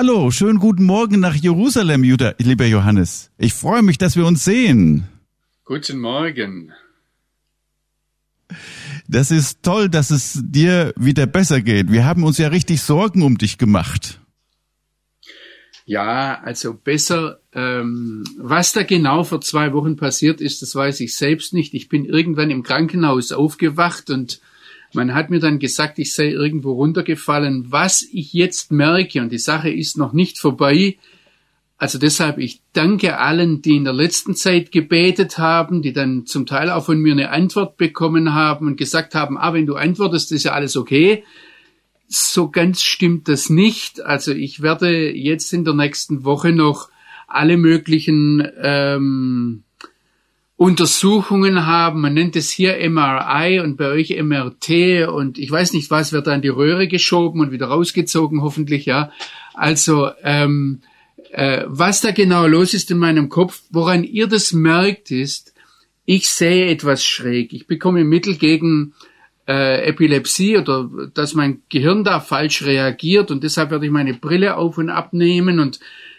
Hallo, schönen guten Morgen nach Jerusalem, lieber Johannes. Ich freue mich, dass wir uns sehen. Guten Morgen. Das ist toll, dass es dir wieder besser geht. Wir haben uns ja richtig Sorgen um dich gemacht. Ja, also besser. Ähm, was da genau vor zwei Wochen passiert ist, das weiß ich selbst nicht. Ich bin irgendwann im Krankenhaus aufgewacht und man hat mir dann gesagt, ich sei irgendwo runtergefallen. Was ich jetzt merke, und die Sache ist noch nicht vorbei, also deshalb, ich danke allen, die in der letzten Zeit gebetet haben, die dann zum Teil auch von mir eine Antwort bekommen haben und gesagt haben, ah, wenn du antwortest, ist ja alles okay. So ganz stimmt das nicht. Also ich werde jetzt in der nächsten Woche noch alle möglichen ähm, Untersuchungen haben. Man nennt es hier MRI und bei euch MRT und ich weiß nicht was, wird da in die Röhre geschoben und wieder rausgezogen, hoffentlich, ja. Also ähm, äh, was da genau los ist in meinem Kopf, woran ihr das merkt, ist, ich sehe etwas schräg. Ich bekomme Mittel gegen äh, Epilepsie oder dass mein Gehirn da falsch reagiert und deshalb werde ich meine Brille auf und abnehmen und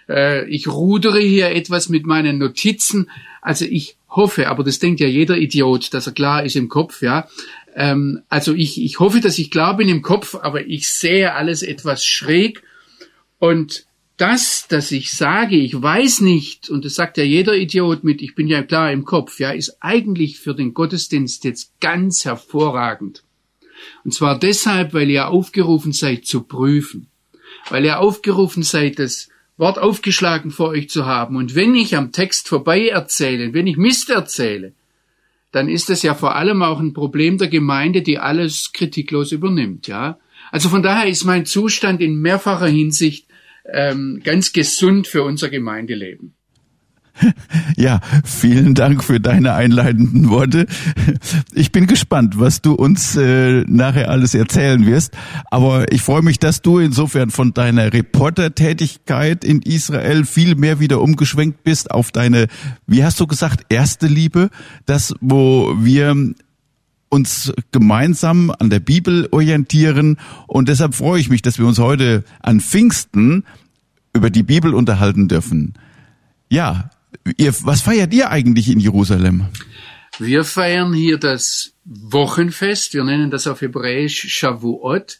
äh, ich rudere hier etwas mit meinen Notizen. Also ich hoffe, aber das denkt ja jeder Idiot, dass er klar ist im Kopf, ja. Ähm, also ich, ich hoffe, dass ich klar bin im Kopf, aber ich sehe alles etwas schräg und das, dass ich sage, ich weiß nicht, und das sagt ja jeder Idiot mit, ich bin ja klar im Kopf, ja, ist eigentlich für den Gottesdienst jetzt ganz hervorragend. Und zwar deshalb, weil ihr aufgerufen seid zu prüfen, weil ihr aufgerufen seid, das Wort aufgeschlagen vor euch zu haben. Und wenn ich am Text vorbei erzähle, wenn ich Mist erzähle, dann ist das ja vor allem auch ein Problem der Gemeinde, die alles kritiklos übernimmt, ja. Also von daher ist mein Zustand in mehrfacher Hinsicht ähm, ganz gesund für unser Gemeindeleben. Ja, vielen Dank für deine einleitenden Worte. Ich bin gespannt, was du uns äh, nachher alles erzählen wirst. Aber ich freue mich, dass du insofern von deiner Reportertätigkeit in Israel viel mehr wieder umgeschwenkt bist auf deine, wie hast du gesagt, erste Liebe, das, wo wir uns gemeinsam an der Bibel orientieren. Und deshalb freue ich mich, dass wir uns heute an Pfingsten über die Bibel unterhalten dürfen. Ja, ihr, was feiert ihr eigentlich in Jerusalem? Wir feiern hier das Wochenfest. Wir nennen das auf Hebräisch Shavuot.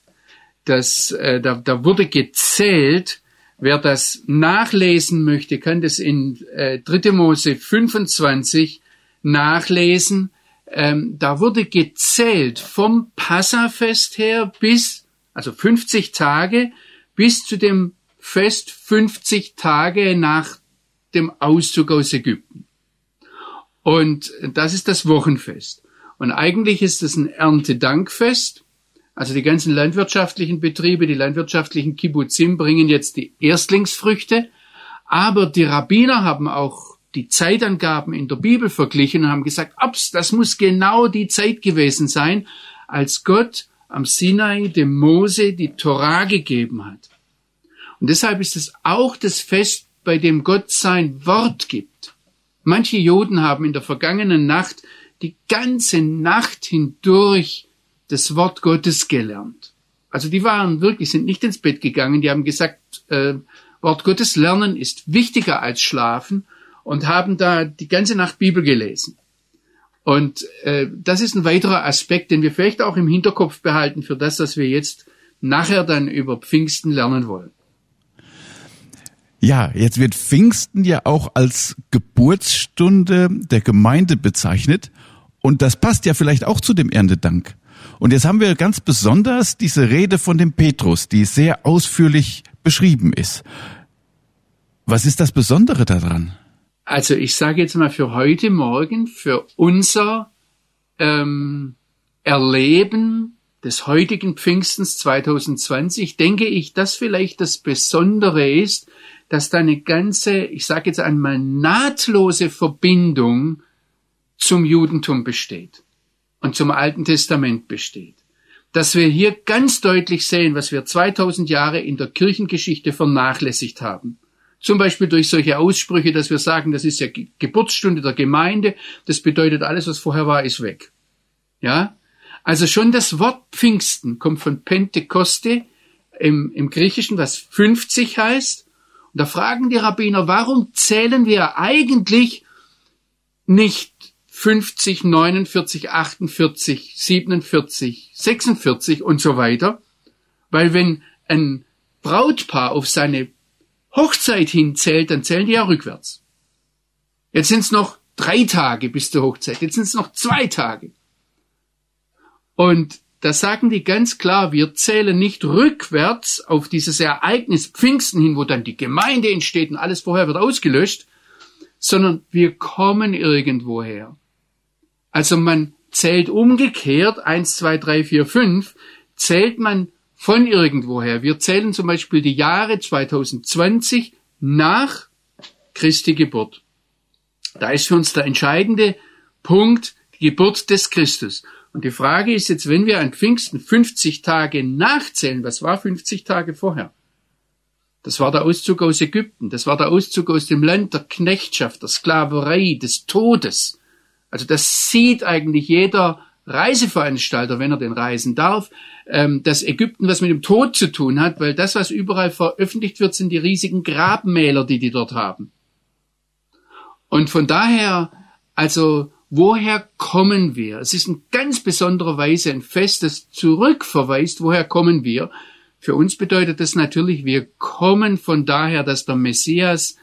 Das, äh, da, da wurde gezählt. Wer das nachlesen möchte, kann das in äh, 3. Mose 25 nachlesen ähm, da wurde gezählt vom Passafest her bis, also 50 Tage, bis zu dem Fest 50 Tage nach dem Auszug aus Ägypten. Und das ist das Wochenfest. Und eigentlich ist es ein Erntedankfest. Also die ganzen landwirtschaftlichen Betriebe, die landwirtschaftlichen Kibbutzim bringen jetzt die Erstlingsfrüchte. Aber die Rabbiner haben auch die Zeitangaben in der Bibel verglichen und haben gesagt, ups, das muss genau die Zeit gewesen sein, als Gott am Sinai dem Mose die Torah gegeben hat. Und deshalb ist es auch das Fest, bei dem Gott sein Wort gibt. Manche Juden haben in der vergangenen Nacht die ganze Nacht hindurch das Wort Gottes gelernt. Also die waren wirklich, sind nicht ins Bett gegangen, die haben gesagt, äh, Wort Gottes lernen ist wichtiger als schlafen und haben da die ganze Nacht Bibel gelesen. Und äh, das ist ein weiterer Aspekt, den wir vielleicht auch im Hinterkopf behalten für das, was wir jetzt nachher dann über Pfingsten lernen wollen. Ja, jetzt wird Pfingsten ja auch als Geburtsstunde der Gemeinde bezeichnet. Und das passt ja vielleicht auch zu dem Erntedank. Und jetzt haben wir ganz besonders diese Rede von dem Petrus, die sehr ausführlich beschrieben ist. Was ist das Besondere daran? Also ich sage jetzt mal für heute Morgen, für unser ähm, Erleben des heutigen Pfingstens 2020, denke ich, dass vielleicht das Besondere ist, dass da eine ganze, ich sage jetzt einmal, nahtlose Verbindung zum Judentum besteht und zum Alten Testament besteht. Dass wir hier ganz deutlich sehen, was wir 2000 Jahre in der Kirchengeschichte vernachlässigt haben. Zum Beispiel durch solche Aussprüche, dass wir sagen, das ist ja Geburtsstunde der Gemeinde. Das bedeutet, alles, was vorher war, ist weg. Ja? Also schon das Wort Pfingsten kommt von Pentekoste, im, im Griechischen, was 50 heißt. Und da fragen die Rabbiner, warum zählen wir eigentlich nicht 50, 49, 48, 47, 46 und so weiter? Weil wenn ein Brautpaar auf seine Hochzeit hinzählt, dann zählen die ja rückwärts. Jetzt sind es noch drei Tage bis zur Hochzeit, jetzt sind es noch zwei Tage. Und da sagen die ganz klar, wir zählen nicht rückwärts auf dieses Ereignis Pfingsten hin, wo dann die Gemeinde entsteht und alles vorher wird ausgelöscht, sondern wir kommen irgendwoher. Also man zählt umgekehrt, eins, zwei, drei, vier, fünf, zählt man von irgendwoher. Wir zählen zum Beispiel die Jahre 2020 nach Christi Geburt. Da ist für uns der entscheidende Punkt die Geburt des Christus. Und die Frage ist jetzt, wenn wir an Pfingsten 50 Tage nachzählen, was war 50 Tage vorher? Das war der Auszug aus Ägypten, das war der Auszug aus dem Land der Knechtschaft, der Sklaverei, des Todes. Also das sieht eigentlich jeder Reiseveranstalter, wenn er den reisen darf, ähm, dass Ägypten was mit dem Tod zu tun hat, weil das, was überall veröffentlicht wird, sind die riesigen Grabmäler, die die dort haben. Und von daher, also woher kommen wir? Es ist in ganz besonderer Weise ein Fest, das zurückverweist, woher kommen wir? Für uns bedeutet das natürlich, wir kommen von daher, dass der Messias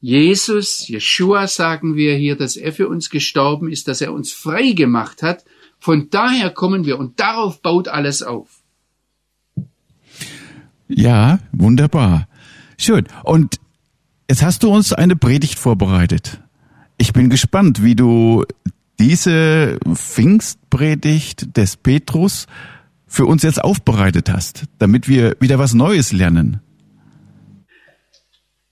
Jesus, Jeshua sagen wir hier, dass er für uns gestorben ist, dass er uns frei gemacht hat. Von daher kommen wir und darauf baut alles auf. Ja, wunderbar. Schön. Und jetzt hast du uns eine Predigt vorbereitet. Ich bin gespannt, wie du diese Pfingstpredigt des Petrus für uns jetzt aufbereitet hast, damit wir wieder was Neues lernen.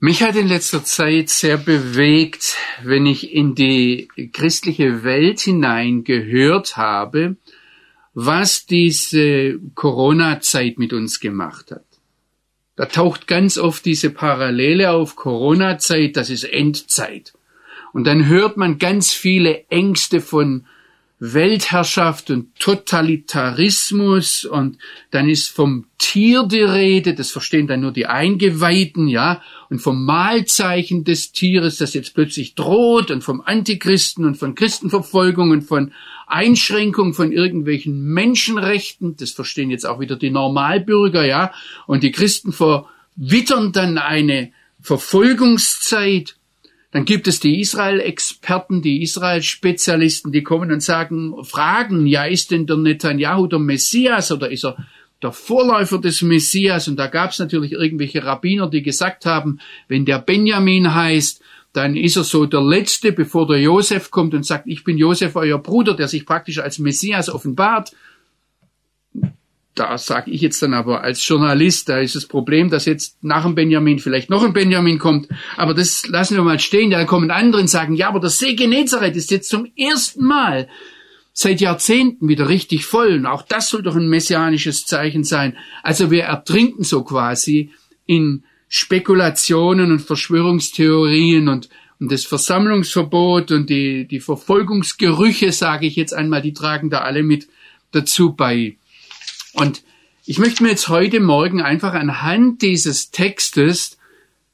Mich hat in letzter Zeit sehr bewegt, wenn ich in die christliche Welt hinein gehört habe, was diese Corona-Zeit mit uns gemacht hat. Da taucht ganz oft diese Parallele auf Corona-Zeit, das ist Endzeit. Und dann hört man ganz viele Ängste von Weltherrschaft und Totalitarismus und dann ist vom Tier die Rede, das verstehen dann nur die Eingeweihten, ja, und vom Mahlzeichen des Tieres, das jetzt plötzlich droht und vom Antichristen und von Christenverfolgung und von Einschränkung von irgendwelchen Menschenrechten, das verstehen jetzt auch wieder die Normalbürger, ja, und die Christen verwittern dann eine Verfolgungszeit dann gibt es die Israel-Experten, die Israel-Spezialisten, die kommen und sagen, fragen, ja, ist denn der Netanyahu der Messias oder ist er der Vorläufer des Messias? Und da gab es natürlich irgendwelche Rabbiner, die gesagt haben, wenn der Benjamin heißt, dann ist er so der Letzte, bevor der Josef kommt und sagt, ich bin Josef, euer Bruder, der sich praktisch als Messias offenbart da sage ich jetzt dann aber als Journalist, da ist das Problem, dass jetzt nach dem Benjamin vielleicht noch ein Benjamin kommt. Aber das lassen wir mal stehen. Da kommen andere und sagen, ja, aber der See Genezareth ist jetzt zum ersten Mal seit Jahrzehnten wieder richtig voll. Und auch das soll doch ein messianisches Zeichen sein. Also wir ertrinken so quasi in Spekulationen und Verschwörungstheorien und, und das Versammlungsverbot und die, die Verfolgungsgerüche, sage ich jetzt einmal, die tragen da alle mit dazu bei. Und ich möchte mir jetzt heute Morgen einfach anhand dieses Textes,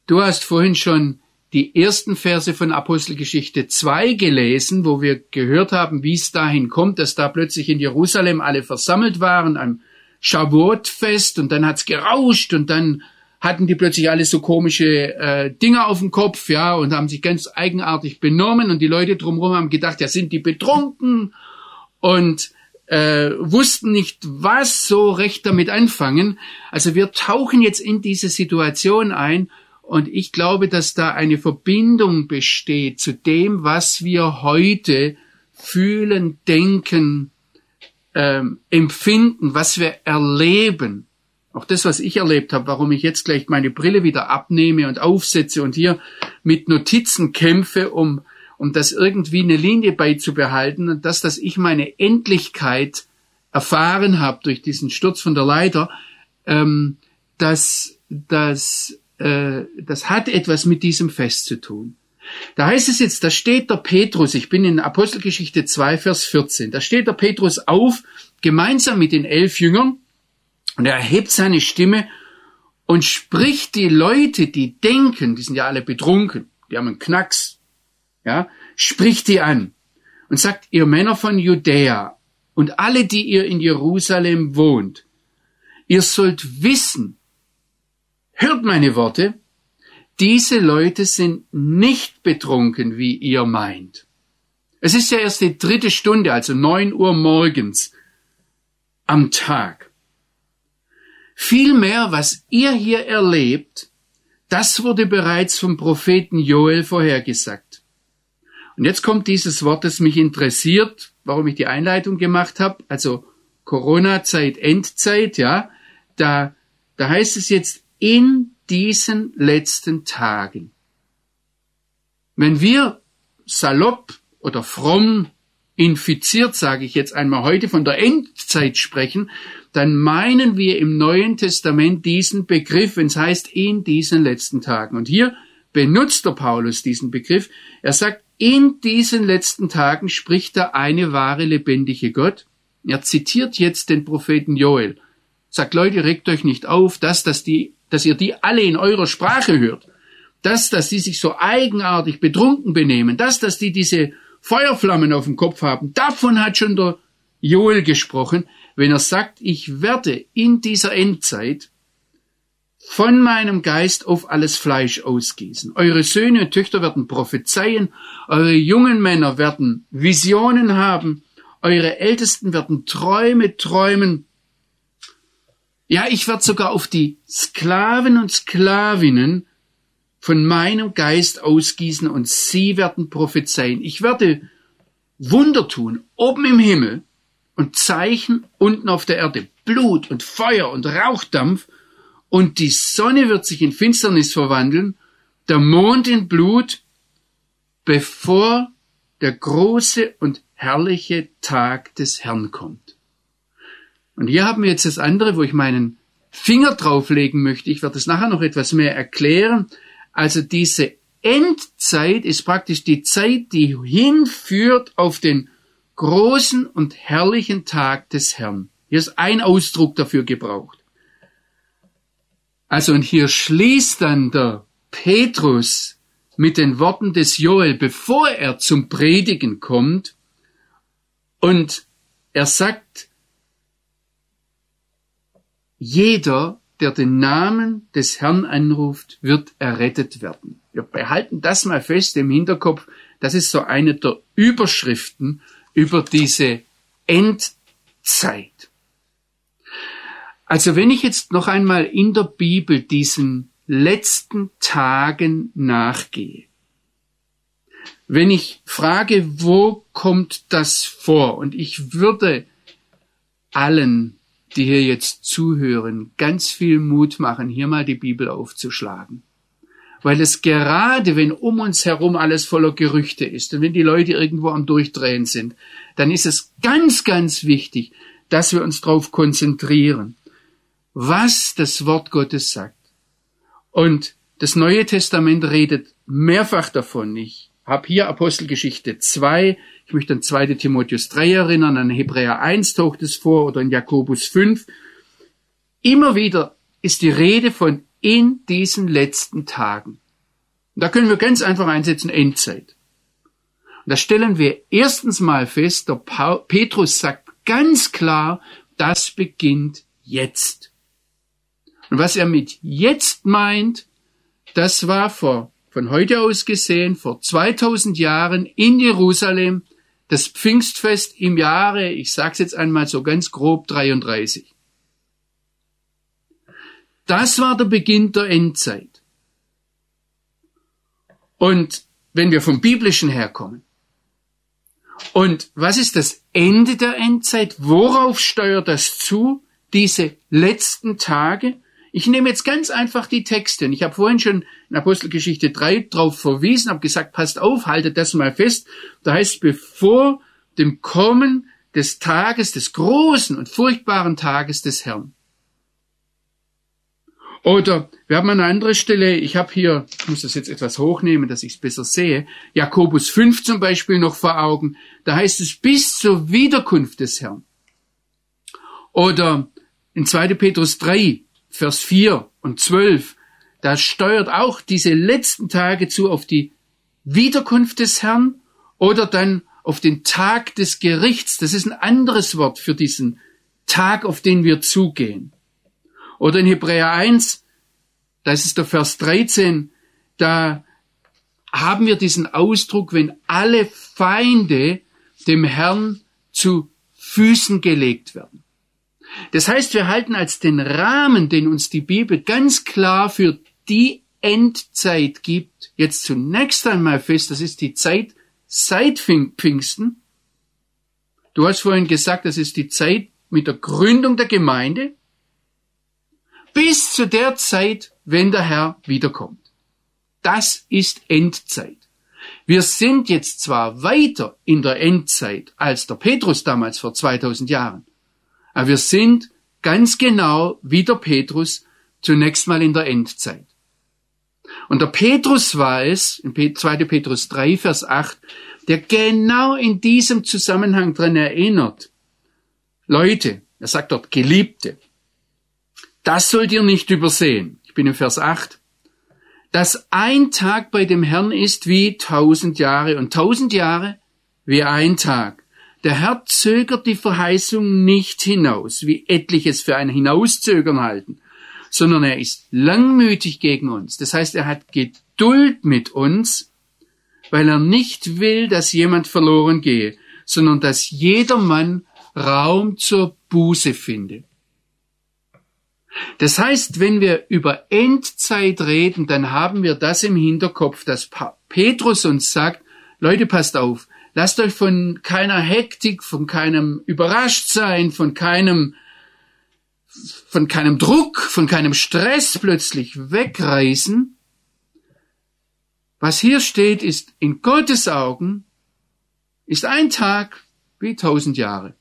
du hast vorhin schon die ersten Verse von Apostelgeschichte 2 gelesen, wo wir gehört haben, wie es dahin kommt, dass da plötzlich in Jerusalem alle versammelt waren am Shavuot-Fest und dann hat's gerauscht und dann hatten die plötzlich alle so komische äh, Dinger auf dem Kopf, ja, und haben sich ganz eigenartig benommen und die Leute drumherum haben gedacht, ja, sind die betrunken? Und äh, wussten nicht, was so recht damit anfangen. Also wir tauchen jetzt in diese Situation ein und ich glaube, dass da eine Verbindung besteht zu dem, was wir heute fühlen, denken, ähm, empfinden, was wir erleben. Auch das, was ich erlebt habe, warum ich jetzt gleich meine Brille wieder abnehme und aufsetze und hier mit Notizen kämpfe, um um das irgendwie eine Linie beizubehalten und das, dass ich meine Endlichkeit erfahren habe durch diesen Sturz von der Leiter, ähm, das, das, äh, das hat etwas mit diesem Fest zu tun. Da heißt es jetzt, da steht der Petrus, ich bin in Apostelgeschichte 2, Vers 14, da steht der Petrus auf, gemeinsam mit den elf Jüngern, Und er erhebt seine Stimme und spricht die Leute, die denken, die sind ja alle betrunken, die haben einen Knacks, ja, spricht die an und sagt, ihr Männer von Judäa und alle, die ihr in Jerusalem wohnt, ihr sollt wissen, hört meine Worte, diese Leute sind nicht betrunken, wie ihr meint. Es ist ja erst die dritte Stunde, also neun Uhr morgens am Tag. Vielmehr, was ihr hier erlebt, das wurde bereits vom Propheten Joel vorhergesagt. Und jetzt kommt dieses Wort, das mich interessiert, warum ich die Einleitung gemacht habe, also Corona-Zeit, Endzeit, ja, da, da heißt es jetzt in diesen letzten Tagen. Wenn wir salopp oder fromm infiziert, sage ich jetzt einmal heute, von der Endzeit sprechen, dann meinen wir im Neuen Testament diesen Begriff, wenn es heißt in diesen letzten Tagen. Und hier benutzt der Paulus diesen Begriff. Er sagt, in diesen letzten Tagen spricht der eine wahre lebendige Gott. Er zitiert jetzt den Propheten Joel. Sagt, Leute, regt euch nicht auf, dass, dass, die, dass ihr die alle in eurer Sprache hört. Das, dass die sich so eigenartig betrunken benehmen. Das, dass die diese Feuerflammen auf dem Kopf haben. Davon hat schon der Joel gesprochen, wenn er sagt, ich werde in dieser Endzeit von meinem Geist auf alles Fleisch ausgießen. Eure Söhne und Töchter werden prophezeien, eure jungen Männer werden Visionen haben, eure Ältesten werden Träume träumen. Ja, ich werde sogar auf die Sklaven und Sklavinnen von meinem Geist ausgießen und sie werden prophezeien. Ich werde Wunder tun, oben im Himmel und Zeichen unten auf der Erde, Blut und Feuer und Rauchdampf, und die Sonne wird sich in Finsternis verwandeln, der Mond in Blut, bevor der große und herrliche Tag des Herrn kommt. Und hier haben wir jetzt das andere, wo ich meinen Finger drauflegen möchte. Ich werde es nachher noch etwas mehr erklären. Also diese Endzeit ist praktisch die Zeit, die hinführt auf den großen und herrlichen Tag des Herrn. Hier ist ein Ausdruck dafür gebraucht. Also und hier schließt dann der Petrus mit den Worten des Joel, bevor er zum Predigen kommt, und er sagt, jeder, der den Namen des Herrn anruft, wird errettet werden. Wir behalten das mal fest im Hinterkopf. Das ist so eine der Überschriften über diese Endzeit. Also wenn ich jetzt noch einmal in der Bibel diesen letzten Tagen nachgehe, wenn ich frage, wo kommt das vor? Und ich würde allen die hier jetzt zuhören, ganz viel Mut machen, hier mal die Bibel aufzuschlagen. Weil es gerade, wenn um uns herum alles voller Gerüchte ist und wenn die Leute irgendwo am Durchdrehen sind, dann ist es ganz, ganz wichtig, dass wir uns darauf konzentrieren, was das Wort Gottes sagt. Und das Neue Testament redet mehrfach davon. Ich habe hier Apostelgeschichte 2, ich möchte an 2. Timotheus 3 erinnern, an Hebräer 1 taucht es vor oder in Jakobus 5. Immer wieder ist die Rede von in diesen letzten Tagen. Da können wir ganz einfach einsetzen Endzeit. Und da stellen wir erstens mal fest, der Petrus sagt ganz klar, das beginnt jetzt. Und was er mit jetzt meint, das war vor, von heute aus gesehen, vor 2000 Jahren in Jerusalem das Pfingstfest im Jahre, ich sage es jetzt einmal so ganz grob, 33. Das war der Beginn der Endzeit. Und wenn wir vom Biblischen herkommen, und was ist das Ende der Endzeit? Worauf steuert das zu? Diese letzten Tage? Ich nehme jetzt ganz einfach die Texte. Und ich habe vorhin schon in Apostelgeschichte 3 darauf verwiesen, habe gesagt, passt auf, haltet das mal fest. Da heißt, bevor dem Kommen des Tages, des großen und furchtbaren Tages des Herrn. Oder wir haben eine andere Stelle, ich habe hier, ich muss das jetzt etwas hochnehmen, dass ich es besser sehe, Jakobus 5 zum Beispiel noch vor Augen, da heißt es bis zur Wiederkunft des Herrn. Oder in 2. Petrus 3, Vers 4 und 12, da steuert auch diese letzten Tage zu auf die Wiederkunft des Herrn oder dann auf den Tag des Gerichts. Das ist ein anderes Wort für diesen Tag, auf den wir zugehen. Oder in Hebräer 1, das ist der Vers 13, da haben wir diesen Ausdruck, wenn alle Feinde dem Herrn zu Füßen gelegt werden. Das heißt, wir halten als den Rahmen, den uns die Bibel ganz klar für die Endzeit gibt, jetzt zunächst einmal fest, das ist die Zeit seit Pfingsten. Du hast vorhin gesagt, das ist die Zeit mit der Gründung der Gemeinde bis zu der Zeit, wenn der Herr wiederkommt. Das ist Endzeit. Wir sind jetzt zwar weiter in der Endzeit als der Petrus damals vor 2000 Jahren, aber wir sind ganz genau wie der Petrus zunächst mal in der Endzeit. Und der Petrus war es, in 2. Petrus 3, Vers 8, der genau in diesem Zusammenhang dran erinnert. Leute, er sagt dort Geliebte, das sollt ihr nicht übersehen. Ich bin im Vers 8 dass ein Tag bei dem Herrn ist wie tausend Jahre und tausend Jahre wie ein Tag. Der Herr zögert die Verheißung nicht hinaus, wie etliches für ein Hinauszögern halten, sondern er ist langmütig gegen uns. Das heißt, er hat Geduld mit uns, weil er nicht will, dass jemand verloren gehe, sondern dass jeder Mann Raum zur Buße finde. Das heißt, wenn wir über Endzeit reden, dann haben wir das im Hinterkopf, dass Petrus uns sagt, Leute, passt auf, lasst euch von keiner Hektik, von keinem Überraschtsein, von keinem, von keinem Druck, von keinem Stress plötzlich wegreißen. Was hier steht, ist in Gottes Augen, ist ein Tag wie tausend Jahre.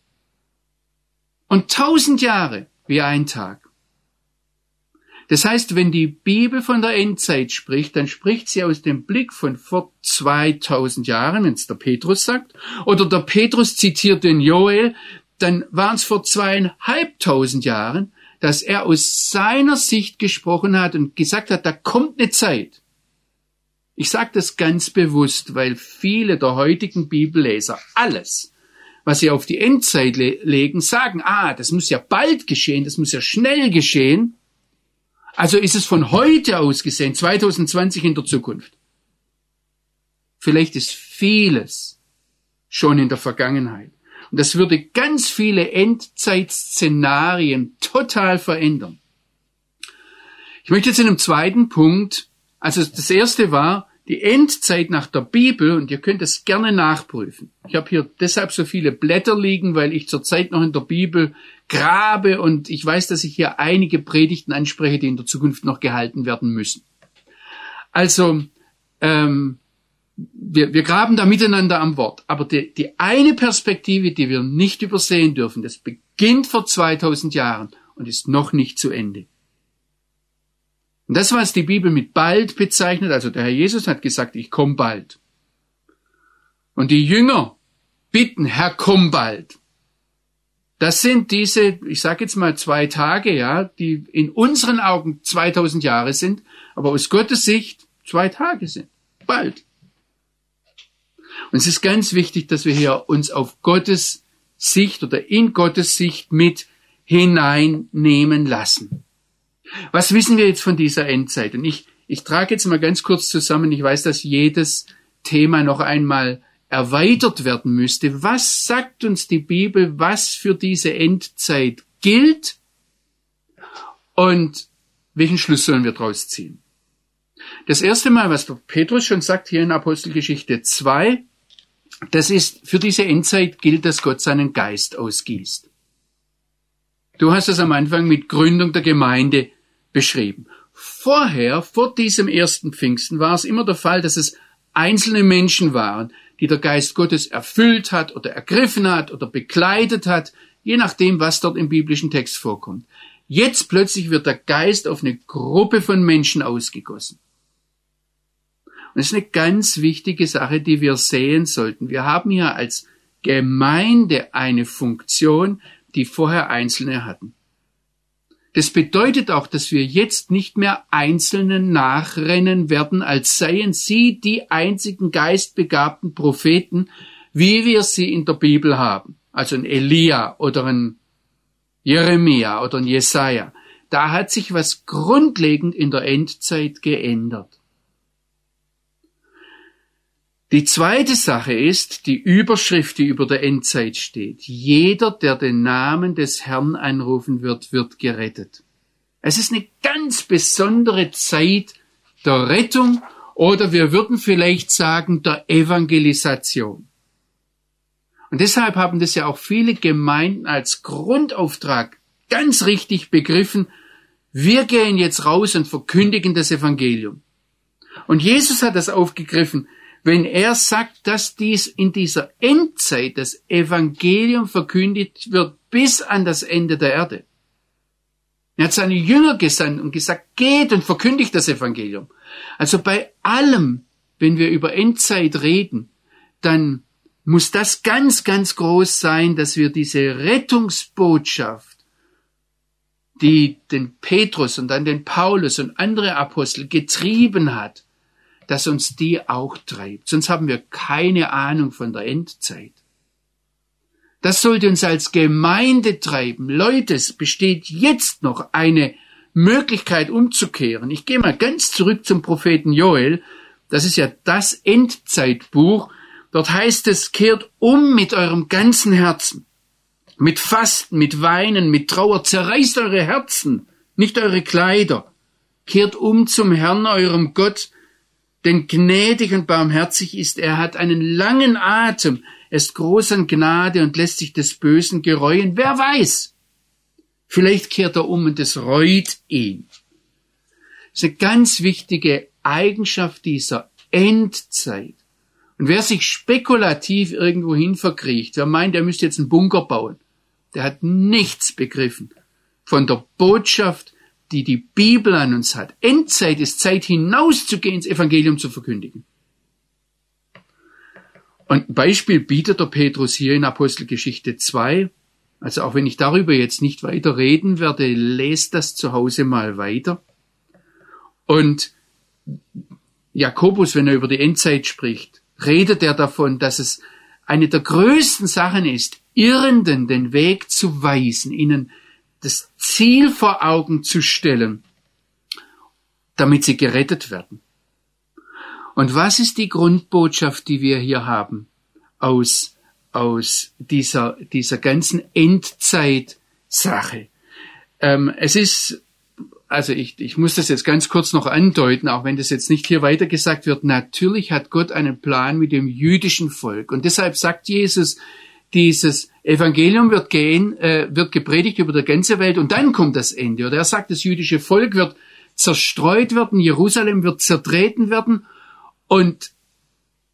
Und tausend Jahre wie ein Tag. Das heißt, wenn die Bibel von der Endzeit spricht, dann spricht sie aus dem Blick von vor 2000 Jahren, wenn es der Petrus sagt, oder der Petrus zitiert den Joel, dann waren es vor zweieinhalbtausend Jahren, dass er aus seiner Sicht gesprochen hat und gesagt hat, da kommt eine Zeit. Ich sage das ganz bewusst, weil viele der heutigen Bibelleser alles, was sie auf die Endzeit le legen, sagen, ah, das muss ja bald geschehen, das muss ja schnell geschehen. Also ist es von heute aus gesehen, 2020 in der Zukunft. Vielleicht ist vieles schon in der Vergangenheit. Und das würde ganz viele Endzeitszenarien total verändern. Ich möchte jetzt in einem zweiten Punkt, also das erste war die Endzeit nach der Bibel, und ihr könnt es gerne nachprüfen. Ich habe hier deshalb so viele Blätter liegen, weil ich zurzeit noch in der Bibel grabe und ich weiß, dass ich hier einige Predigten anspreche, die in der Zukunft noch gehalten werden müssen. Also, ähm, wir, wir graben da miteinander am Wort. Aber die, die eine Perspektive, die wir nicht übersehen dürfen, das beginnt vor 2000 Jahren und ist noch nicht zu Ende. Und das, was die Bibel mit bald bezeichnet, also der Herr Jesus hat gesagt, ich komme bald. Und die Jünger bitten, Herr, komm bald. Das sind diese, ich sage jetzt mal zwei Tage, ja, die in unseren Augen 2000 Jahre sind, aber aus Gottes Sicht zwei Tage sind. Bald. Und es ist ganz wichtig, dass wir hier uns auf Gottes Sicht oder in Gottes Sicht mit hineinnehmen lassen. Was wissen wir jetzt von dieser Endzeit? Und ich, ich trage jetzt mal ganz kurz zusammen. Ich weiß, dass jedes Thema noch einmal erweitert werden müsste. Was sagt uns die Bibel, was für diese Endzeit gilt und welchen Schluss sollen wir daraus ziehen? Das erste Mal, was der Petrus schon sagt hier in Apostelgeschichte 2, das ist, für diese Endzeit gilt, dass Gott seinen Geist ausgießt. Du hast es am Anfang mit Gründung der Gemeinde beschrieben. Vorher, vor diesem ersten Pfingsten, war es immer der Fall, dass es einzelne Menschen waren, die der Geist Gottes erfüllt hat oder ergriffen hat oder begleitet hat, je nachdem, was dort im biblischen Text vorkommt. Jetzt plötzlich wird der Geist auf eine Gruppe von Menschen ausgegossen. Und das ist eine ganz wichtige Sache, die wir sehen sollten. Wir haben hier als Gemeinde eine Funktion, die vorher Einzelne hatten. Das bedeutet auch, dass wir jetzt nicht mehr Einzelnen nachrennen werden, als seien sie die einzigen geistbegabten Propheten, wie wir sie in der Bibel haben. Also ein Elia oder ein Jeremia oder ein Jesaja. Da hat sich was grundlegend in der Endzeit geändert. Die zweite Sache ist die Überschrift, die über der Endzeit steht. Jeder, der den Namen des Herrn anrufen wird, wird gerettet. Es ist eine ganz besondere Zeit der Rettung oder wir würden vielleicht sagen der Evangelisation. Und deshalb haben das ja auch viele Gemeinden als Grundauftrag ganz richtig begriffen. Wir gehen jetzt raus und verkündigen das Evangelium. Und Jesus hat das aufgegriffen wenn er sagt, dass dies in dieser Endzeit das Evangelium verkündigt wird bis an das Ende der Erde. Er hat seine Jünger gesandt und gesagt, geht und verkündigt das Evangelium. Also bei allem, wenn wir über Endzeit reden, dann muss das ganz, ganz groß sein, dass wir diese Rettungsbotschaft, die den Petrus und dann den Paulus und andere Apostel getrieben hat, dass uns die auch treibt. Sonst haben wir keine Ahnung von der Endzeit. Das sollte uns als Gemeinde treiben. Leute, es besteht jetzt noch eine Möglichkeit umzukehren. Ich gehe mal ganz zurück zum Propheten Joel. Das ist ja das Endzeitbuch. Dort heißt es, kehrt um mit eurem ganzen Herzen. Mit Fasten, mit Weinen, mit Trauer. Zerreißt eure Herzen, nicht eure Kleider. Kehrt um zum Herrn, eurem Gott, denn gnädig und barmherzig ist er, hat einen langen Atem, er ist groß an Gnade und lässt sich des Bösen gereuen. Wer weiß? Vielleicht kehrt er um und es reut ihn. Das ist eine ganz wichtige Eigenschaft dieser Endzeit. Und wer sich spekulativ irgendwo hin verkriecht, wer meint, er müsste jetzt einen Bunker bauen, der hat nichts begriffen von der Botschaft die die Bibel an uns hat. Endzeit ist Zeit hinauszugehen, das Evangelium zu verkündigen. Und ein Beispiel bietet der Petrus hier in Apostelgeschichte 2. Also auch wenn ich darüber jetzt nicht weiter reden werde, lest das zu Hause mal weiter. Und Jakobus, wenn er über die Endzeit spricht, redet er davon, dass es eine der größten Sachen ist, Irrenden den Weg zu weisen, ihnen das Ziel vor Augen zu stellen, damit sie gerettet werden. Und was ist die Grundbotschaft, die wir hier haben aus, aus dieser, dieser ganzen Endzeitsache? Ähm, es ist, also ich, ich muss das jetzt ganz kurz noch andeuten, auch wenn das jetzt nicht hier weiter gesagt wird. Natürlich hat Gott einen Plan mit dem jüdischen Volk. Und deshalb sagt Jesus, dieses Evangelium wird gehen, äh, wird gepredigt über die ganze Welt und dann kommt das Ende. Oder er sagt, das jüdische Volk wird zerstreut werden, Jerusalem wird zertreten werden und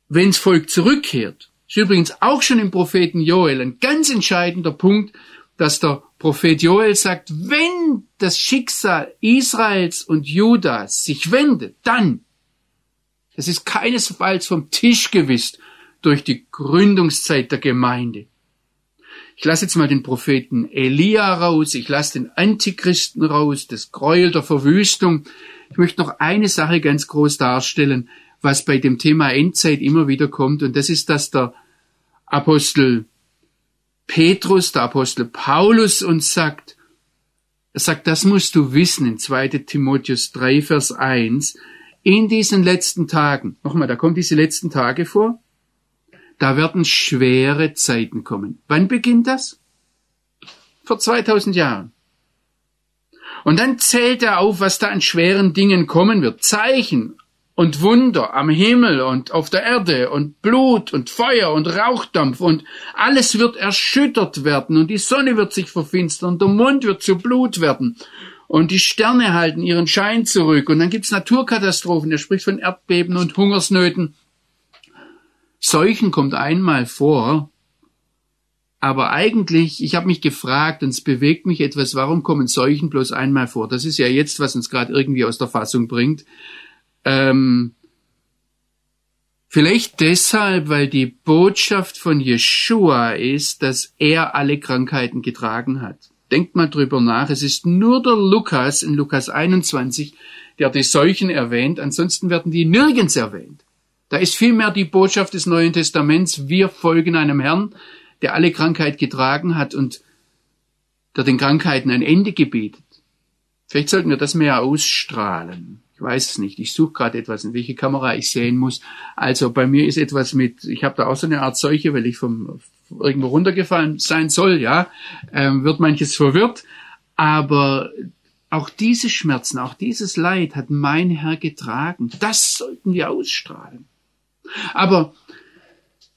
wenns Volk zurückkehrt, ist übrigens auch schon im Propheten Joel ein ganz entscheidender Punkt, dass der Prophet Joel sagt, wenn das Schicksal Israels und Judas sich wendet, dann, das ist keinesfalls vom Tisch gewisst, durch die Gründungszeit der Gemeinde. Ich lasse jetzt mal den Propheten Elia raus, ich lasse den Antichristen raus, das Gräuel der Verwüstung. Ich möchte noch eine Sache ganz groß darstellen, was bei dem Thema Endzeit immer wieder kommt, und das ist, dass der Apostel Petrus, der Apostel Paulus uns sagt, er sagt, das musst du wissen in 2 Timotheus 3, Vers 1, in diesen letzten Tagen, nochmal, da kommt diese letzten Tage vor, da werden schwere Zeiten kommen. Wann beginnt das? Vor 2000 Jahren. Und dann zählt er auf, was da an schweren Dingen kommen wird. Zeichen und Wunder am Himmel und auf der Erde und Blut und Feuer und Rauchdampf und alles wird erschüttert werden und die Sonne wird sich verfinstern und der Mond wird zu Blut werden und die Sterne halten ihren Schein zurück und dann gibt's Naturkatastrophen. Er spricht von Erdbeben und Hungersnöten Seuchen kommt einmal vor, aber eigentlich, ich habe mich gefragt und es bewegt mich etwas, warum kommen Seuchen bloß einmal vor? Das ist ja jetzt, was uns gerade irgendwie aus der Fassung bringt. Ähm, vielleicht deshalb, weil die Botschaft von Jeshua ist, dass er alle Krankheiten getragen hat. Denkt mal drüber nach. Es ist nur der Lukas in Lukas 21, der die Seuchen erwähnt. Ansonsten werden die nirgends erwähnt. Da ist vielmehr die Botschaft des Neuen Testaments. Wir folgen einem Herrn, der alle Krankheit getragen hat und der den Krankheiten ein Ende gebietet. Vielleicht sollten wir das mehr ausstrahlen. Ich weiß es nicht. Ich suche gerade etwas, in welche Kamera ich sehen muss. Also bei mir ist etwas mit, ich habe da auch so eine Art Seuche, weil ich vom irgendwo runtergefallen sein soll, ja, ähm, wird manches verwirrt. Aber auch diese Schmerzen, auch dieses Leid hat mein Herr getragen. Das sollten wir ausstrahlen. Aber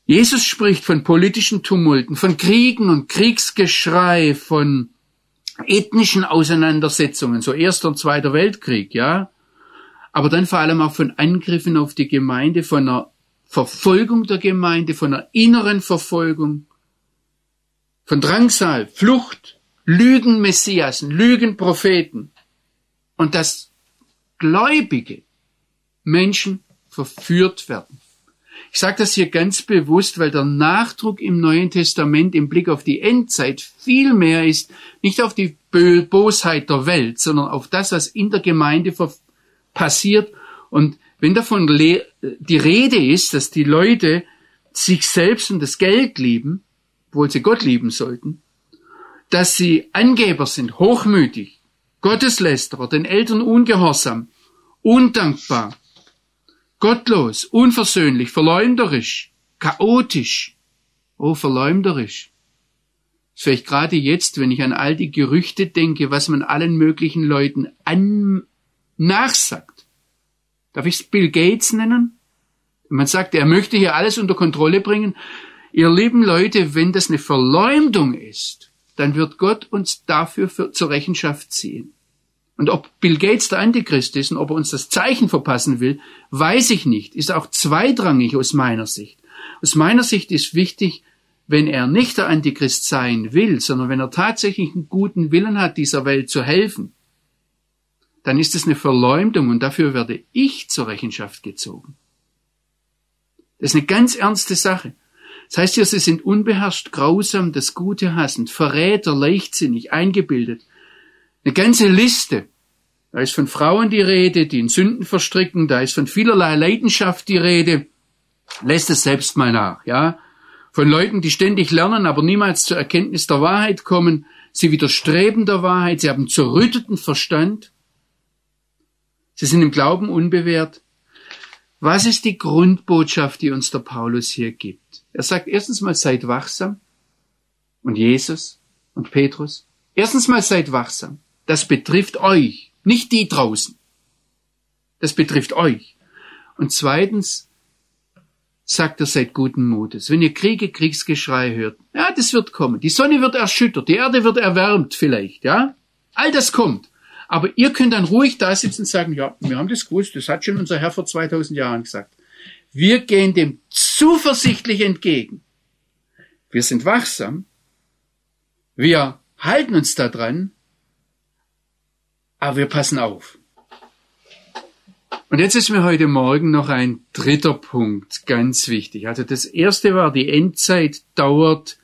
Jesus spricht von politischen Tumulten, von Kriegen und Kriegsgeschrei, von ethnischen Auseinandersetzungen, so Erster und Zweiter Weltkrieg, ja. Aber dann vor allem auch von Angriffen auf die Gemeinde, von einer Verfolgung der Gemeinde, von einer inneren Verfolgung, von Drangsal, Flucht, Lügen Messiasen, Lügen Propheten. Und dass gläubige Menschen verführt werden. Ich sage das hier ganz bewusst, weil der Nachdruck im Neuen Testament im Blick auf die Endzeit viel mehr ist, nicht auf die Bosheit der Welt, sondern auf das, was in der Gemeinde passiert. Und wenn davon die Rede ist, dass die Leute sich selbst und das Geld lieben, obwohl sie Gott lieben sollten, dass sie Angeber sind, hochmütig, Gotteslästerer, den Eltern ungehorsam, undankbar, gottlos, unversöhnlich, verleumderisch, chaotisch, oh verleumderisch. Vielleicht gerade jetzt, wenn ich an all die Gerüchte denke, was man allen möglichen Leuten an nachsagt. Darf ich Bill Gates nennen? Man sagt, er möchte hier alles unter Kontrolle bringen. Ihr lieben Leute, wenn das eine Verleumdung ist, dann wird Gott uns dafür für, zur Rechenschaft ziehen. Und ob Bill Gates der Antichrist ist und ob er uns das Zeichen verpassen will, weiß ich nicht. Ist auch zweitrangig aus meiner Sicht. Aus meiner Sicht ist wichtig, wenn er nicht der Antichrist sein will, sondern wenn er tatsächlich einen guten Willen hat, dieser Welt zu helfen, dann ist es eine Verleumdung und dafür werde ich zur Rechenschaft gezogen. Das ist eine ganz ernste Sache. Das heißt hier, sie sind unbeherrscht, grausam, das Gute hassend, Verräter, leichtsinnig, eingebildet, eine ganze Liste. Da ist von Frauen die Rede, die in Sünden verstricken, da ist von vielerlei Leidenschaft die Rede. Lässt es selbst mal nach, ja. Von Leuten, die ständig lernen, aber niemals zur Erkenntnis der Wahrheit kommen. Sie widerstreben der Wahrheit, sie haben zerrütteten Verstand. Sie sind im Glauben unbewährt. Was ist die Grundbotschaft, die uns der Paulus hier gibt? Er sagt erstens mal, seid wachsam. Und Jesus und Petrus. Erstens mal, seid wachsam. Das betrifft euch, nicht die draußen. Das betrifft euch. Und zweitens sagt er, seid guten Mutes. Wenn ihr Kriege, Kriegsgeschrei hört, ja, das wird kommen. Die Sonne wird erschüttert, die Erde wird erwärmt vielleicht, ja. All das kommt. Aber ihr könnt dann ruhig da sitzen und sagen, ja, wir haben das gewusst, das hat schon unser Herr vor 2000 Jahren gesagt. Wir gehen dem zuversichtlich entgegen. Wir sind wachsam. Wir halten uns daran aber wir passen auf. Und jetzt ist mir heute Morgen noch ein dritter Punkt ganz wichtig. Also das erste war, die Endzeit dauert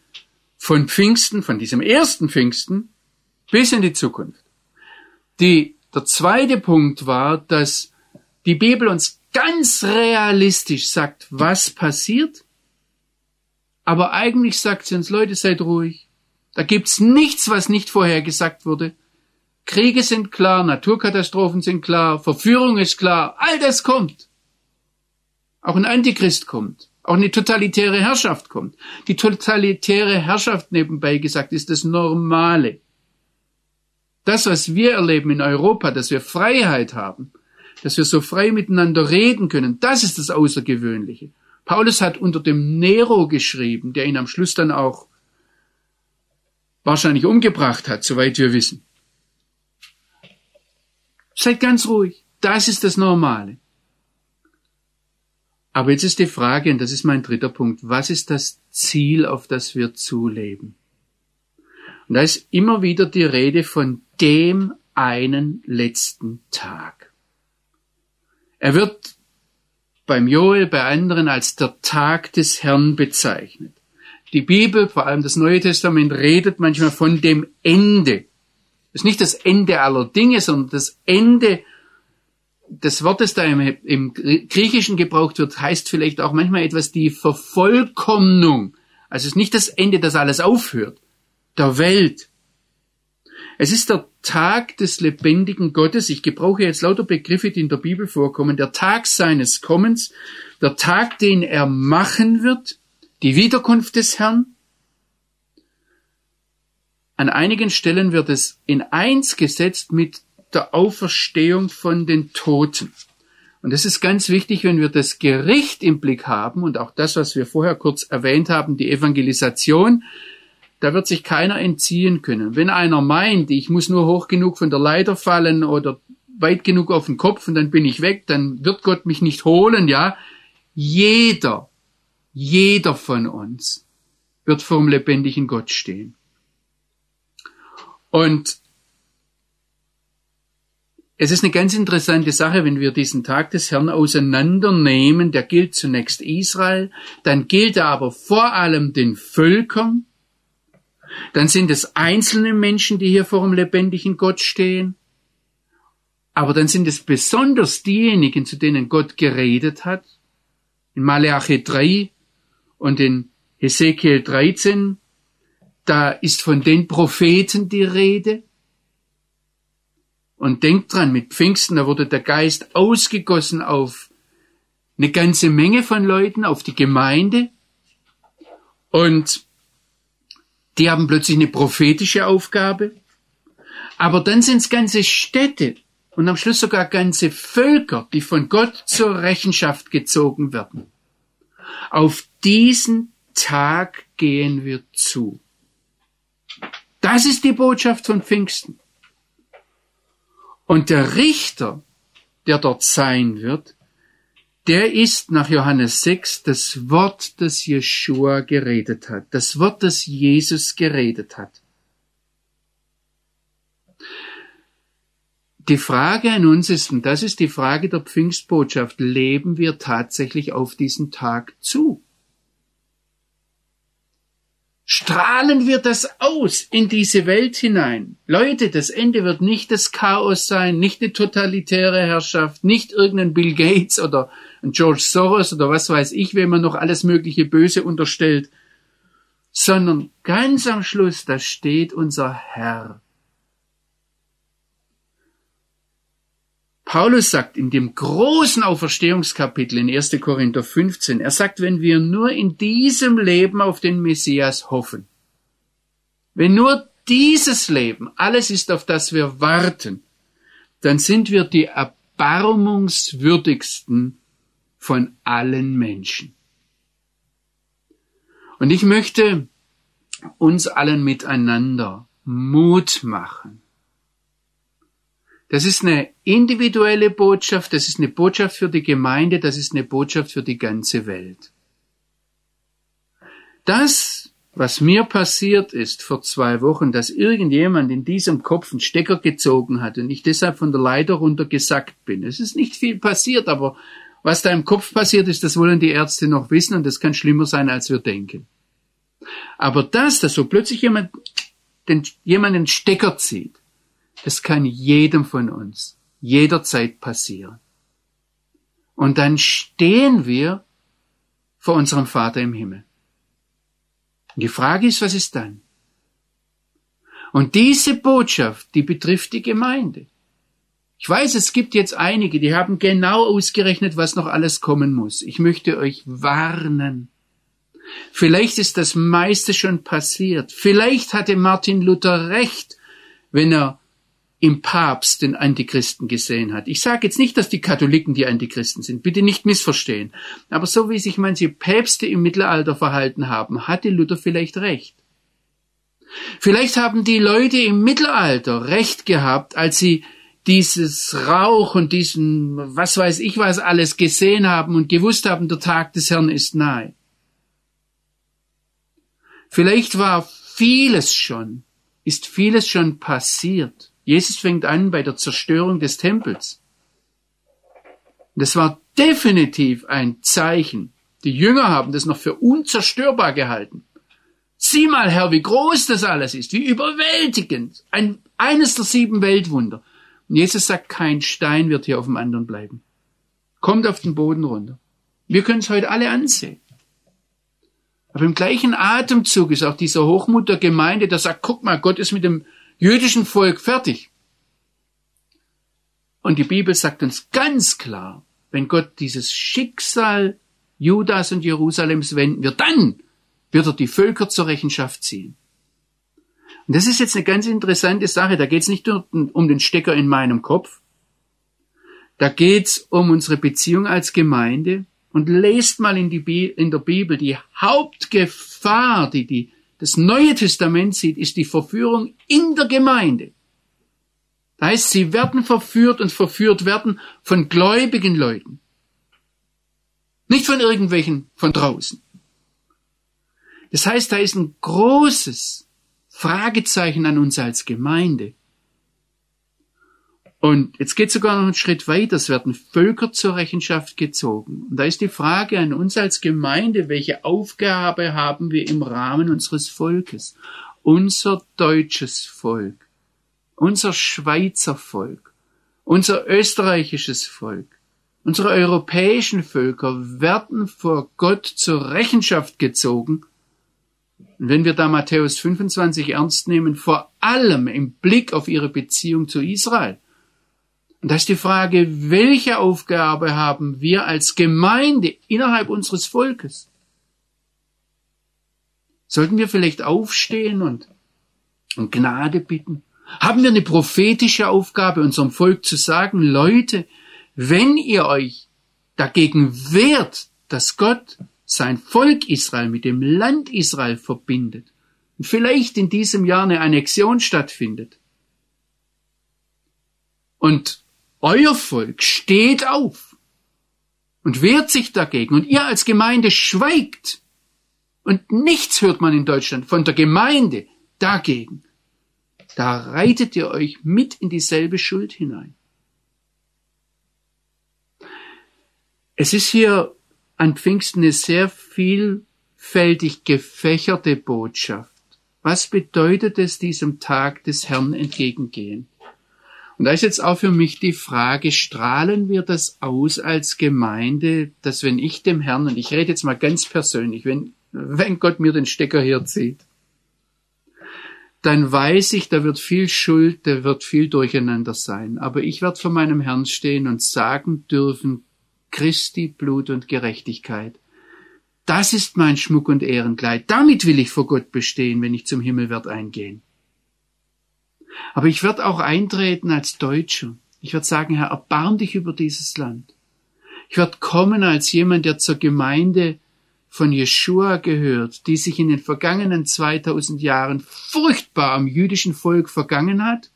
von Pfingsten, von diesem ersten Pfingsten bis in die Zukunft. Die, der zweite Punkt war, dass die Bibel uns ganz realistisch sagt, was passiert. Aber eigentlich sagt sie uns, Leute, seid ruhig. Da gibt's nichts, was nicht vorhergesagt wurde. Kriege sind klar, Naturkatastrophen sind klar, Verführung ist klar, all das kommt. Auch ein Antichrist kommt. Auch eine totalitäre Herrschaft kommt. Die totalitäre Herrschaft nebenbei gesagt ist das Normale. Das, was wir erleben in Europa, dass wir Freiheit haben, dass wir so frei miteinander reden können, das ist das Außergewöhnliche. Paulus hat unter dem Nero geschrieben, der ihn am Schluss dann auch wahrscheinlich umgebracht hat, soweit wir wissen. Seid ganz ruhig. Das ist das Normale. Aber jetzt ist die Frage, und das ist mein dritter Punkt, was ist das Ziel, auf das wir zuleben? Und da ist immer wieder die Rede von dem einen letzten Tag. Er wird beim Joel, bei anderen als der Tag des Herrn bezeichnet. Die Bibel, vor allem das Neue Testament, redet manchmal von dem Ende. Das ist nicht das Ende aller Dinge, sondern das Ende des Wortes, da im, im Griechischen gebraucht wird, heißt vielleicht auch manchmal etwas die Vervollkommnung. Also es ist nicht das Ende, dass alles aufhört, der Welt. Es ist der Tag des lebendigen Gottes. Ich gebrauche jetzt lauter Begriffe, die in der Bibel vorkommen. Der Tag seines Kommens, der Tag, den er machen wird, die Wiederkunft des Herrn. An einigen Stellen wird es in eins gesetzt mit der Auferstehung von den Toten. Und das ist ganz wichtig, wenn wir das Gericht im Blick haben und auch das, was wir vorher kurz erwähnt haben, die Evangelisation, da wird sich keiner entziehen können. Wenn einer meint, ich muss nur hoch genug von der Leiter fallen oder weit genug auf den Kopf und dann bin ich weg, dann wird Gott mich nicht holen, ja. Jeder, jeder von uns wird vor dem lebendigen Gott stehen. Und es ist eine ganz interessante Sache, wenn wir diesen Tag des Herrn auseinandernehmen. Der gilt zunächst Israel, dann gilt er aber vor allem den Völkern. Dann sind es einzelne Menschen, die hier vor dem lebendigen Gott stehen. Aber dann sind es besonders diejenigen, zu denen Gott geredet hat. In Malachi 3 und in Hesekiel 13, da ist von den Propheten die Rede. Und denkt dran, mit Pfingsten, da wurde der Geist ausgegossen auf eine ganze Menge von Leuten, auf die Gemeinde. Und die haben plötzlich eine prophetische Aufgabe. Aber dann sind es ganze Städte und am Schluss sogar ganze Völker, die von Gott zur Rechenschaft gezogen werden. Auf diesen Tag gehen wir zu. Das ist die Botschaft von Pfingsten. Und der Richter, der dort sein wird, der ist nach Johannes 6 das Wort, das Jeshua geredet hat, das Wort, das Jesus geredet hat. Die Frage an uns ist, und das ist die Frage der Pfingstbotschaft, leben wir tatsächlich auf diesen Tag zu? Strahlen wir das aus in diese Welt hinein. Leute, das Ende wird nicht das Chaos sein, nicht eine totalitäre Herrschaft, nicht irgendein Bill Gates oder ein George Soros oder was weiß ich, wem man noch alles mögliche Böse unterstellt, sondern ganz am Schluss, da steht unser Herr. Paulus sagt in dem großen Auferstehungskapitel in 1. Korinther 15, er sagt, wenn wir nur in diesem Leben auf den Messias hoffen, wenn nur dieses Leben alles ist, auf das wir warten, dann sind wir die erbarmungswürdigsten von allen Menschen. Und ich möchte uns allen miteinander Mut machen das ist eine individuelle Botschaft, das ist eine Botschaft für die Gemeinde, das ist eine Botschaft für die ganze Welt. Das, was mir passiert ist vor zwei Wochen, dass irgendjemand in diesem Kopf einen Stecker gezogen hat und ich deshalb von der Leiter runter gesackt bin. Es ist nicht viel passiert, aber was da im Kopf passiert ist, das wollen die Ärzte noch wissen und das kann schlimmer sein, als wir denken. Aber das, dass so plötzlich jemand den, jemand einen Stecker zieht, das kann jedem von uns jederzeit passieren. Und dann stehen wir vor unserem Vater im Himmel. Und die Frage ist, was ist dann? Und diese Botschaft, die betrifft die Gemeinde. Ich weiß, es gibt jetzt einige, die haben genau ausgerechnet, was noch alles kommen muss. Ich möchte euch warnen. Vielleicht ist das meiste schon passiert. Vielleicht hatte Martin Luther recht, wenn er im Papst den Antichristen gesehen hat. Ich sage jetzt nicht, dass die Katholiken die Antichristen sind, bitte nicht missverstehen. Aber so wie sich manche Päpste im Mittelalter verhalten haben, hatte Luther vielleicht recht. Vielleicht haben die Leute im Mittelalter recht gehabt, als sie dieses Rauch und diesen, was weiß ich was alles gesehen haben und gewusst haben, der Tag des Herrn ist nahe. Vielleicht war vieles schon, ist vieles schon passiert. Jesus fängt an bei der Zerstörung des Tempels. Das war definitiv ein Zeichen. Die Jünger haben das noch für unzerstörbar gehalten. Sieh mal, Herr, wie groß das alles ist, wie überwältigend. Ein, eines der sieben Weltwunder. Und Jesus sagt, kein Stein wird hier auf dem anderen bleiben. Kommt auf den Boden runter. Wir können es heute alle ansehen. Aber im gleichen Atemzug ist auch dieser Hochmut der Gemeinde, der sagt, guck mal, Gott ist mit dem jüdischen Volk fertig. Und die Bibel sagt uns ganz klar, wenn Gott dieses Schicksal Judas und Jerusalems wenden wird, dann wird er die Völker zur Rechenschaft ziehen. Und das ist jetzt eine ganz interessante Sache. Da geht es nicht nur um den Stecker in meinem Kopf. Da geht es um unsere Beziehung als Gemeinde. Und lest mal in, die in der Bibel, die Hauptgefahr, die, die das Neue Testament sieht, ist die Verführung in der Gemeinde. Das heißt, sie werden verführt und verführt werden von gläubigen Leuten. Nicht von irgendwelchen von draußen. Das heißt, da ist ein großes Fragezeichen an uns als Gemeinde. Und jetzt geht sogar noch einen Schritt weiter. Es werden Völker zur Rechenschaft gezogen. Und da ist die Frage an uns als Gemeinde, welche Aufgabe haben wir im Rahmen unseres Volkes? Unser deutsches Volk, unser Schweizer Volk, unser österreichisches Volk, unsere europäischen Völker werden vor Gott zur Rechenschaft gezogen. Und wenn wir da Matthäus 25 ernst nehmen, vor allem im Blick auf ihre Beziehung zu Israel, und da ist die Frage, welche Aufgabe haben wir als Gemeinde innerhalb unseres Volkes? Sollten wir vielleicht aufstehen und um Gnade bitten? Haben wir eine prophetische Aufgabe, unserem Volk zu sagen, Leute, wenn ihr euch dagegen wehrt, dass Gott sein Volk Israel mit dem Land Israel verbindet und vielleicht in diesem Jahr eine Annexion stattfindet und euer Volk steht auf und wehrt sich dagegen und ihr als Gemeinde schweigt und nichts hört man in Deutschland von der Gemeinde dagegen. Da reitet ihr euch mit in dieselbe Schuld hinein. Es ist hier an Pfingsten eine sehr vielfältig gefächerte Botschaft. Was bedeutet es, diesem Tag des Herrn entgegengehen? Und da ist jetzt auch für mich die Frage, strahlen wir das aus als Gemeinde, dass wenn ich dem Herrn, und ich rede jetzt mal ganz persönlich, wenn, wenn Gott mir den Stecker herzieht, dann weiß ich, da wird viel Schuld, da wird viel Durcheinander sein. Aber ich werde vor meinem Herrn stehen und sagen dürfen, Christi Blut und Gerechtigkeit. Das ist mein Schmuck und Ehrenkleid. Damit will ich vor Gott bestehen, wenn ich zum Himmel werde eingehen. Aber ich werde auch eintreten als Deutscher. Ich werde sagen, Herr, erbarm dich über dieses Land. Ich werde kommen als jemand, der zur Gemeinde von Jeshua gehört, die sich in den vergangenen 2000 Jahren furchtbar am jüdischen Volk vergangen hat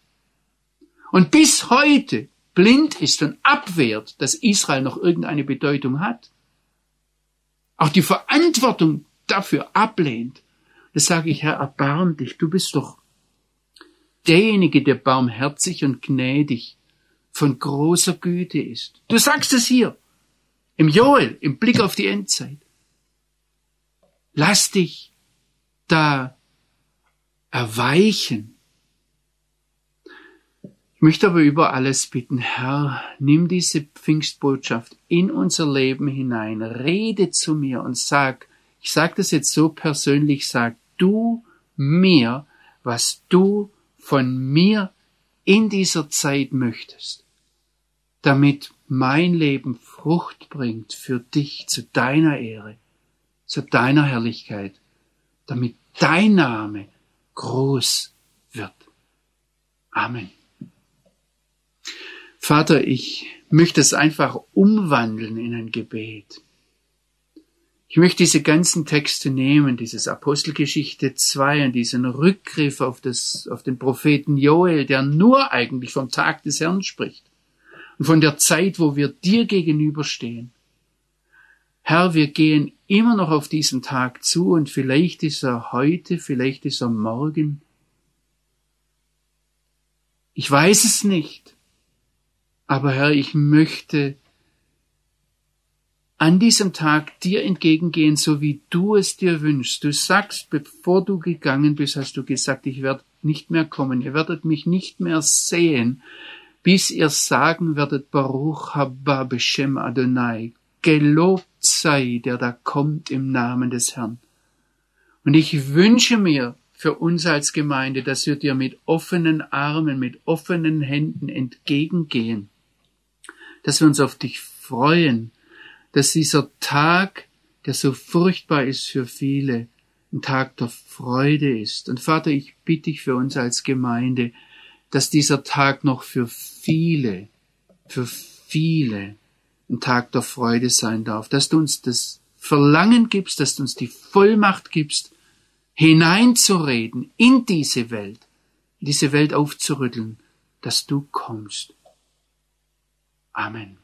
und bis heute blind ist und abwehrt, dass Israel noch irgendeine Bedeutung hat. Auch die Verantwortung dafür ablehnt. Da sage ich, Herr, erbarm dich, du bist doch derjenige, der barmherzig und gnädig von großer Güte ist. Du sagst es hier, im Joel, im Blick auf die Endzeit. Lass dich da erweichen. Ich möchte aber über alles bitten, Herr, nimm diese Pfingstbotschaft in unser Leben hinein, rede zu mir und sag, ich sage das jetzt so persönlich, sag du mir, was du von mir in dieser Zeit möchtest, damit mein Leben Frucht bringt für dich zu deiner Ehre, zu deiner Herrlichkeit, damit dein Name groß wird. Amen. Vater, ich möchte es einfach umwandeln in ein Gebet. Ich möchte diese ganzen Texte nehmen, dieses Apostelgeschichte 2 und diesen Rückgriff auf, das, auf den Propheten Joel, der nur eigentlich vom Tag des Herrn spricht und von der Zeit, wo wir dir gegenüberstehen. Herr, wir gehen immer noch auf diesen Tag zu und vielleicht ist er heute, vielleicht ist er morgen. Ich weiß es nicht. Aber Herr, ich möchte an diesem Tag dir entgegengehen, so wie du es dir wünschst. Du sagst, bevor du gegangen bist, hast du gesagt, ich werde nicht mehr kommen, ihr werdet mich nicht mehr sehen, bis ihr sagen werdet, Baruch haba Beshem Adonai, gelobt sei, der da kommt im Namen des Herrn. Und ich wünsche mir für uns als Gemeinde, dass wir dir mit offenen Armen, mit offenen Händen entgegengehen, dass wir uns auf dich freuen, dass dieser Tag, der so furchtbar ist für viele, ein Tag der Freude ist. Und Vater, ich bitte dich für uns als Gemeinde, dass dieser Tag noch für viele, für viele ein Tag der Freude sein darf, dass du uns das Verlangen gibst, dass du uns die Vollmacht gibst, hineinzureden in diese Welt, diese Welt aufzurütteln, dass du kommst. Amen.